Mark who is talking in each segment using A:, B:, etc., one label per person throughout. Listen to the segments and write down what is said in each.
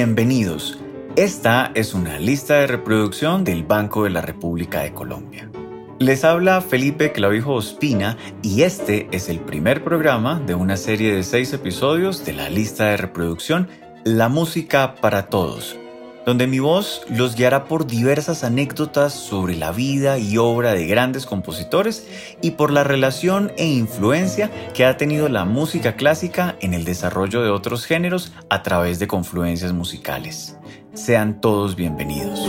A: Bienvenidos. Esta es una lista de reproducción del Banco de la República de Colombia. Les habla Felipe Clavijo Ospina y este es el primer programa de una serie de seis episodios de la lista de reproducción La Música para Todos donde mi voz los guiará por diversas anécdotas sobre la vida y obra de grandes compositores y por la relación e influencia que ha tenido la música clásica en el desarrollo de otros géneros a través de confluencias musicales. Sean todos bienvenidos.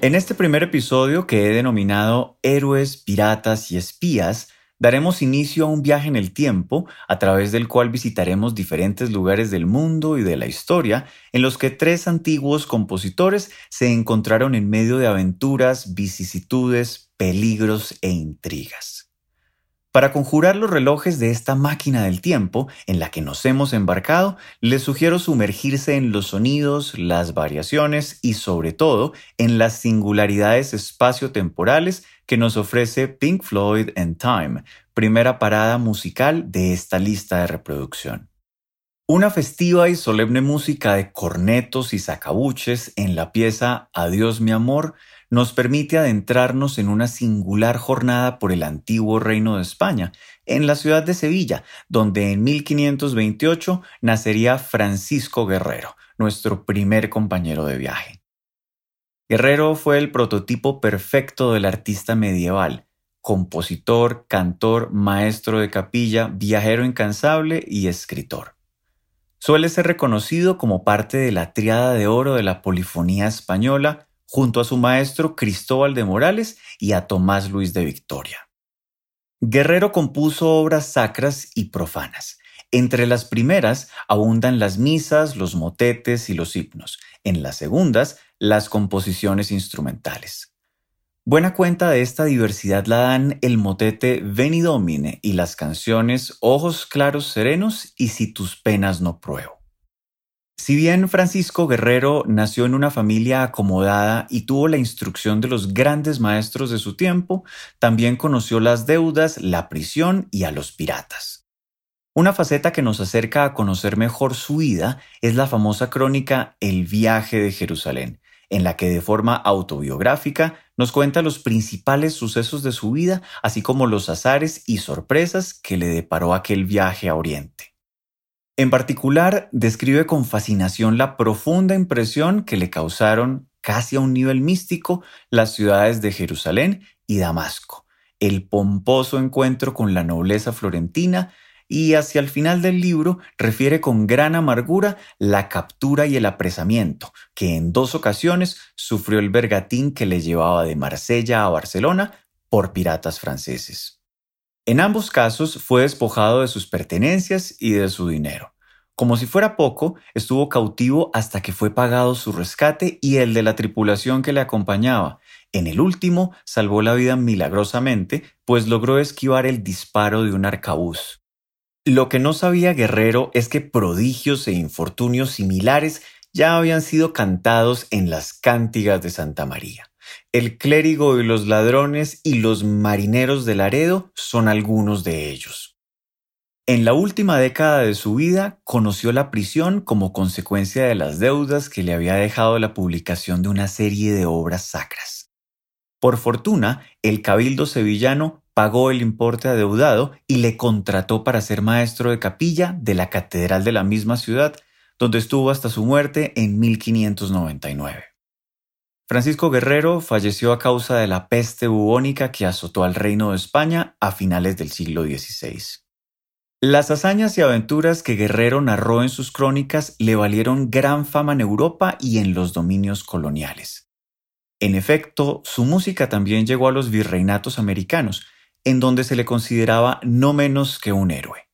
A: En este primer episodio que he denominado Héroes, Piratas y Espías, daremos inicio a un viaje en el tiempo a través del cual visitaremos diferentes lugares del mundo y de la historia en los que tres antiguos compositores se encontraron en medio de aventuras, vicisitudes, peligros e intrigas. Para conjurar los relojes de esta máquina del tiempo en la que nos hemos embarcado, les sugiero sumergirse en los sonidos, las variaciones y sobre todo en las singularidades espaciotemporales que nos ofrece Pink Floyd en Time, primera parada musical de esta lista de reproducción. Una festiva y solemne música de cornetos y sacabuches en la pieza Adiós mi amor nos permite adentrarnos en una singular jornada por el antiguo reino de España, en la ciudad de Sevilla, donde en 1528 nacería Francisco Guerrero, nuestro primer compañero de viaje. Guerrero fue el prototipo perfecto del artista medieval, compositor, cantor, maestro de capilla, viajero incansable y escritor. Suele ser reconocido como parte de la triada de oro de la polifonía española junto a su maestro Cristóbal de Morales y a Tomás Luis de Victoria. Guerrero compuso obras sacras y profanas. Entre las primeras abundan las misas, los motetes y los himnos. En las segundas las composiciones instrumentales. Buena cuenta de esta diversidad la dan el motete Veni Domine y las canciones Ojos claros serenos y Si tus penas no pruebo. Si bien Francisco Guerrero nació en una familia acomodada y tuvo la instrucción de los grandes maestros de su tiempo, también conoció las deudas, la prisión y a los piratas. Una faceta que nos acerca a conocer mejor su vida es la famosa crónica El viaje de Jerusalén, en la que de forma autobiográfica nos cuenta los principales sucesos de su vida, así como los azares y sorpresas que le deparó aquel viaje a Oriente. En particular, describe con fascinación la profunda impresión que le causaron, casi a un nivel místico, las ciudades de Jerusalén y Damasco, el pomposo encuentro con la nobleza florentina, y hacia el final del libro refiere con gran amargura la captura y el apresamiento que en dos ocasiones sufrió el bergatín que le llevaba de Marsella a Barcelona por piratas franceses. En ambos casos fue despojado de sus pertenencias y de su dinero. Como si fuera poco, estuvo cautivo hasta que fue pagado su rescate y el de la tripulación que le acompañaba. En el último salvó la vida milagrosamente, pues logró esquivar el disparo de un arcabuz. Lo que no sabía Guerrero es que prodigios e infortunios similares ya habían sido cantados en las cántigas de Santa María. El clérigo y los ladrones y los marineros de Laredo son algunos de ellos. En la última década de su vida conoció la prisión como consecuencia de las deudas que le había dejado la publicación de una serie de obras sacras. Por fortuna, el cabildo sevillano pagó el importe adeudado y le contrató para ser maestro de capilla de la catedral de la misma ciudad, donde estuvo hasta su muerte en 1599. Francisco Guerrero falleció a causa de la peste bubónica que azotó al reino de España a finales del siglo XVI. Las hazañas y aventuras que Guerrero narró en sus crónicas le valieron gran fama en Europa y en los dominios coloniales. En efecto, su música también llegó a los virreinatos americanos, en donde se le consideraba no menos que un héroe.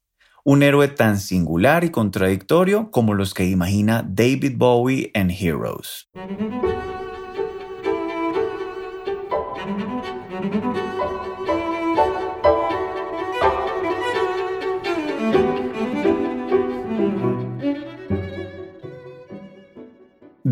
A: Un héroe tan singular y contradictorio como los que imagina David Bowie en Heroes.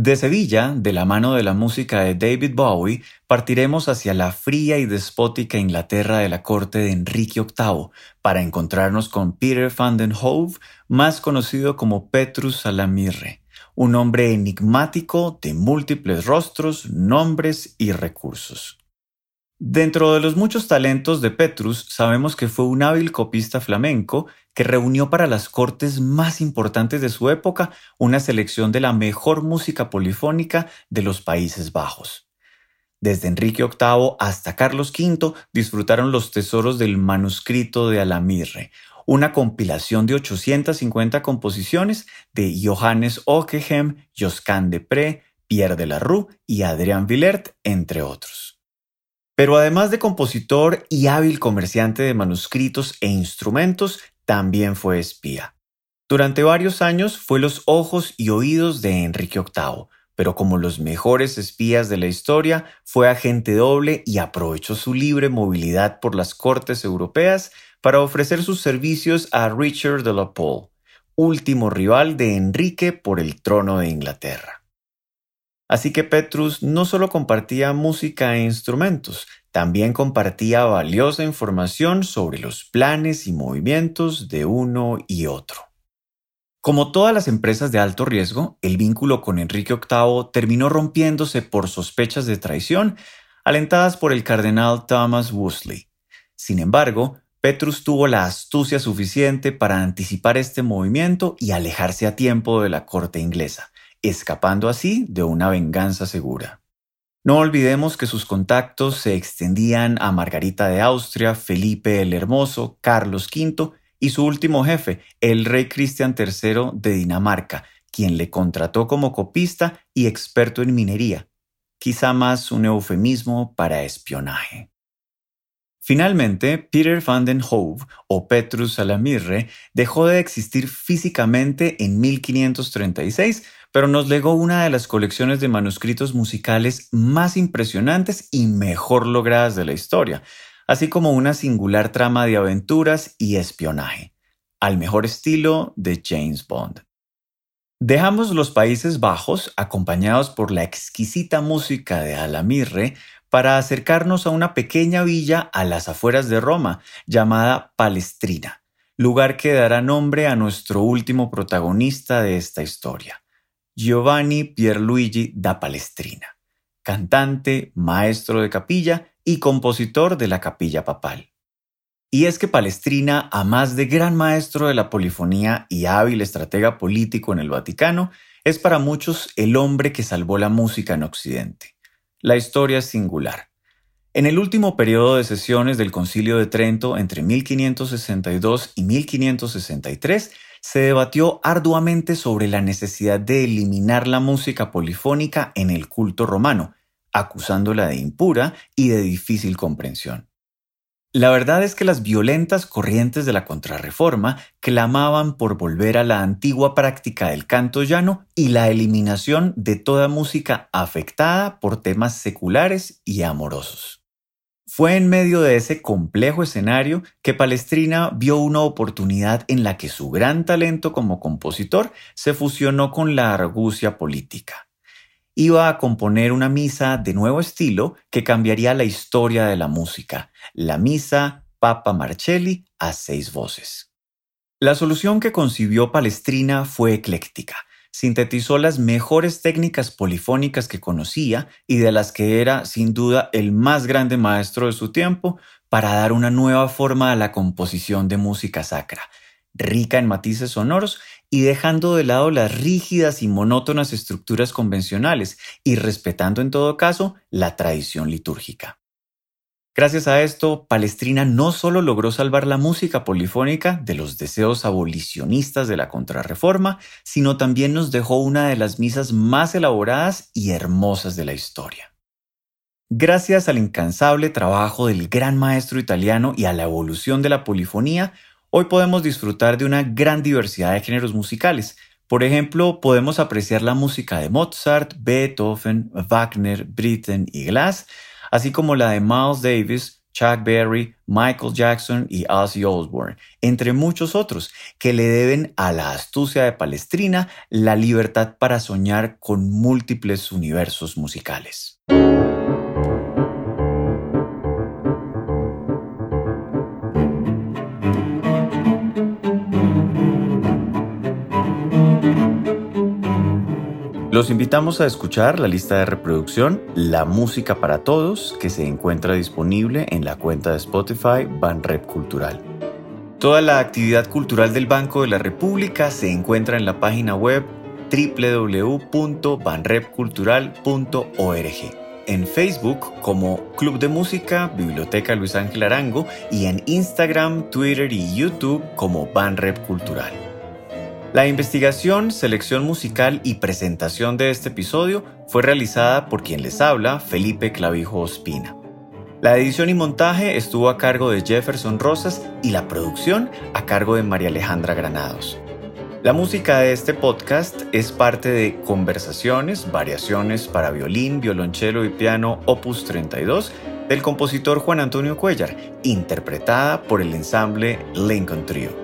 A: De Sevilla, de la mano de la música de David Bowie, partiremos hacia la fría y despótica Inglaterra de la corte de Enrique VIII para encontrarnos con Peter van den Hove, más conocido como Petrus Salamirre, un hombre enigmático de múltiples rostros, nombres y recursos. Dentro de los muchos talentos de Petrus, sabemos que fue un hábil copista flamenco que reunió para las cortes más importantes de su época una selección de la mejor música polifónica de los Países Bajos. Desde Enrique VIII hasta Carlos V disfrutaron los tesoros del manuscrito de Alamirre, una compilación de 850 composiciones de Johannes Ockeghem, Josquin de Pré, Pierre de la Rue y Adrian Villert, entre otros. Pero además de compositor y hábil comerciante de manuscritos e instrumentos, también fue espía. Durante varios años fue los ojos y oídos de Enrique VIII, pero como los mejores espías de la historia, fue agente doble y aprovechó su libre movilidad por las cortes europeas para ofrecer sus servicios a Richard de la Pole, último rival de Enrique por el trono de Inglaterra. Así que Petrus no solo compartía música e instrumentos, también compartía valiosa información sobre los planes y movimientos de uno y otro. Como todas las empresas de alto riesgo, el vínculo con Enrique VIII terminó rompiéndose por sospechas de traición alentadas por el cardenal Thomas Wolsey. Sin embargo, Petrus tuvo la astucia suficiente para anticipar este movimiento y alejarse a tiempo de la corte inglesa escapando así de una venganza segura. No olvidemos que sus contactos se extendían a Margarita de Austria, Felipe el Hermoso, Carlos V y su último jefe, el rey Cristian III de Dinamarca, quien le contrató como copista y experto en minería, quizá más un eufemismo para espionaje. Finalmente, Peter van den Hove o Petrus Salamirre dejó de existir físicamente en 1536 pero nos legó una de las colecciones de manuscritos musicales más impresionantes y mejor logradas de la historia, así como una singular trama de aventuras y espionaje, al mejor estilo de James Bond. Dejamos los Países Bajos, acompañados por la exquisita música de Alamirre, para acercarnos a una pequeña villa a las afueras de Roma, llamada Palestrina, lugar que dará nombre a nuestro último protagonista de esta historia. Giovanni Pierluigi da Palestrina, cantante, maestro de capilla y compositor de la capilla papal. Y es que Palestrina, a más de gran maestro de la polifonía y hábil estratega político en el Vaticano, es para muchos el hombre que salvó la música en Occidente. La historia es singular. En el último periodo de sesiones del Concilio de Trento entre 1562 y 1563, se debatió arduamente sobre la necesidad de eliminar la música polifónica en el culto romano, acusándola de impura y de difícil comprensión. La verdad es que las violentas corrientes de la contrarreforma clamaban por volver a la antigua práctica del canto llano y la eliminación de toda música afectada por temas seculares y amorosos. Fue en medio de ese complejo escenario que Palestrina vio una oportunidad en la que su gran talento como compositor se fusionó con la argucia política. Iba a componer una misa de nuevo estilo que cambiaría la historia de la música, la misa Papa Marcelli a seis voces. La solución que concibió Palestrina fue ecléctica sintetizó las mejores técnicas polifónicas que conocía y de las que era sin duda el más grande maestro de su tiempo para dar una nueva forma a la composición de música sacra, rica en matices sonoros y dejando de lado las rígidas y monótonas estructuras convencionales y respetando en todo caso la tradición litúrgica. Gracias a esto, Palestrina no solo logró salvar la música polifónica de los deseos abolicionistas de la contrarreforma, sino también nos dejó una de las misas más elaboradas y hermosas de la historia. Gracias al incansable trabajo del gran maestro italiano y a la evolución de la polifonía, hoy podemos disfrutar de una gran diversidad de géneros musicales. Por ejemplo, podemos apreciar la música de Mozart, Beethoven, Wagner, Britten y Glass, así como la de Miles Davis, Chuck Berry, Michael Jackson y Ozzy Osbourne, entre muchos otros, que le deben a la astucia de Palestrina la libertad para soñar con múltiples universos musicales. Los invitamos a escuchar la lista de reproducción La Música para Todos, que se encuentra disponible en la cuenta de Spotify Banrep Cultural. Toda la actividad cultural del Banco de la República se encuentra en la página web www.banrepcultural.org. En Facebook como Club de Música Biblioteca Luis Ángel Arango y en Instagram, Twitter y YouTube como Banrep Cultural. La investigación, selección musical y presentación de este episodio fue realizada por quien les habla, Felipe Clavijo Ospina. La edición y montaje estuvo a cargo de Jefferson Rosas y la producción a cargo de María Alejandra Granados. La música de este podcast es parte de Conversaciones, Variaciones para violín, violonchelo y piano Opus 32 del compositor Juan Antonio Cuellar, interpretada por el ensamble Lincoln Trio.